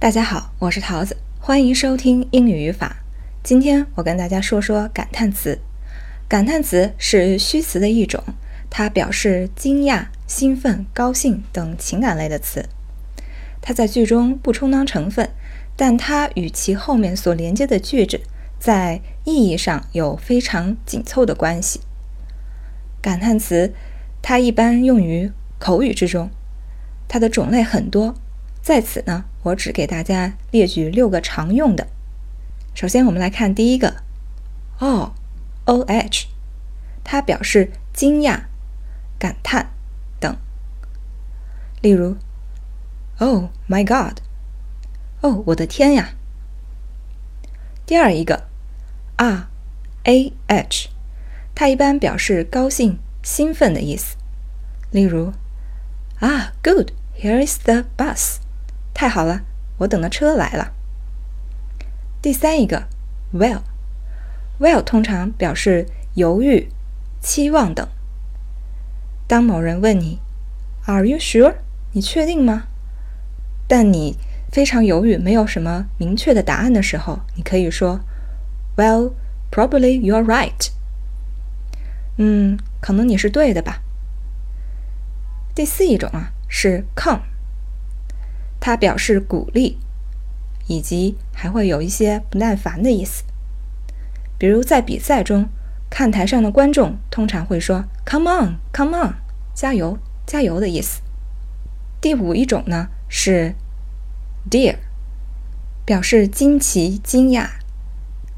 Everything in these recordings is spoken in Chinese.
大家好，我是桃子，欢迎收听英语语法。今天我跟大家说说感叹词。感叹词是虚词的一种，它表示惊讶、兴奋、高兴等情感类的词。它在句中不充当成分，但它与其后面所连接的句子在意义上有非常紧凑的关系。感叹词它一般用于口语之中，它的种类很多。在此呢，我只给大家列举六个常用的。首先，我们来看第一个，o，o h，它表示惊讶、感叹等。例如，Oh my God，哦，我的天呀！第二一个，ah，a h，它一般表示高兴、兴奋的意思。例如，Ah good，here is the bus。太好了，我等的车来了。第三一个，well，well 通常表示犹豫、期望等。当某人问你，Are you sure？你确定吗？但你非常犹豫，没有什么明确的答案的时候，你可以说，Well，probably you're right。嗯，可能你是对的吧。第四一种啊，是 come。它表示鼓励，以及还会有一些不耐烦的意思。比如在比赛中，看台上的观众通常会说 “Come on, come on，加油，加油”的意思。第五一种呢是 “dear”，表示惊奇、惊讶。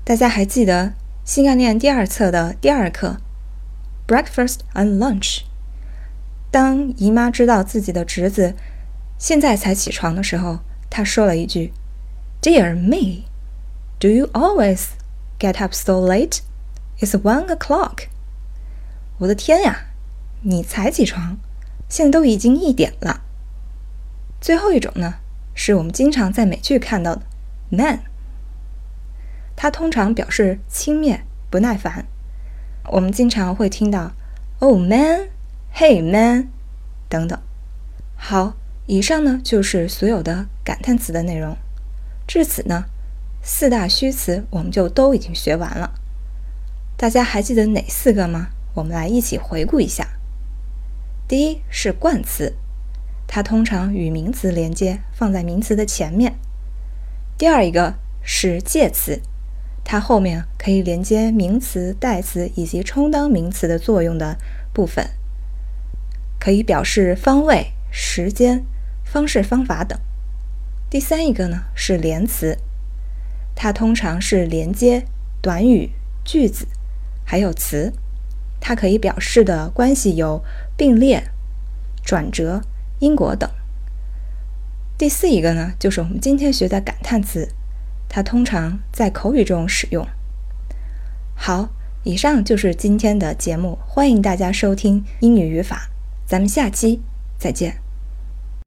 大家还记得新概念第二册的第二课 “breakfast and lunch”？当姨妈知道自己的侄子。现在才起床的时候，他说了一句：“Dear me, do you always get up so late? It's one o'clock.” 我的天呀，你才起床，现在都已经一点了。最后一种呢，是我们经常在美剧看到的 “man”，它通常表示轻蔑、不耐烦。我们经常会听到 “Oh man, hey man” 等等。好。以上呢就是所有的感叹词的内容。至此呢，四大虚词我们就都已经学完了。大家还记得哪四个吗？我们来一起回顾一下。第一是冠词，它通常与名词连接，放在名词的前面。第二一个是介词，它后面可以连接名词、代词以及充当名词的作用的部分，可以表示方位、时间。方式、方法等。第三一个呢是连词，它通常是连接短语、句子，还有词。它可以表示的关系有并列、转折、因果等。第四一个呢就是我们今天学的感叹词，它通常在口语中使用。好，以上就是今天的节目，欢迎大家收听英语语法，咱们下期再见。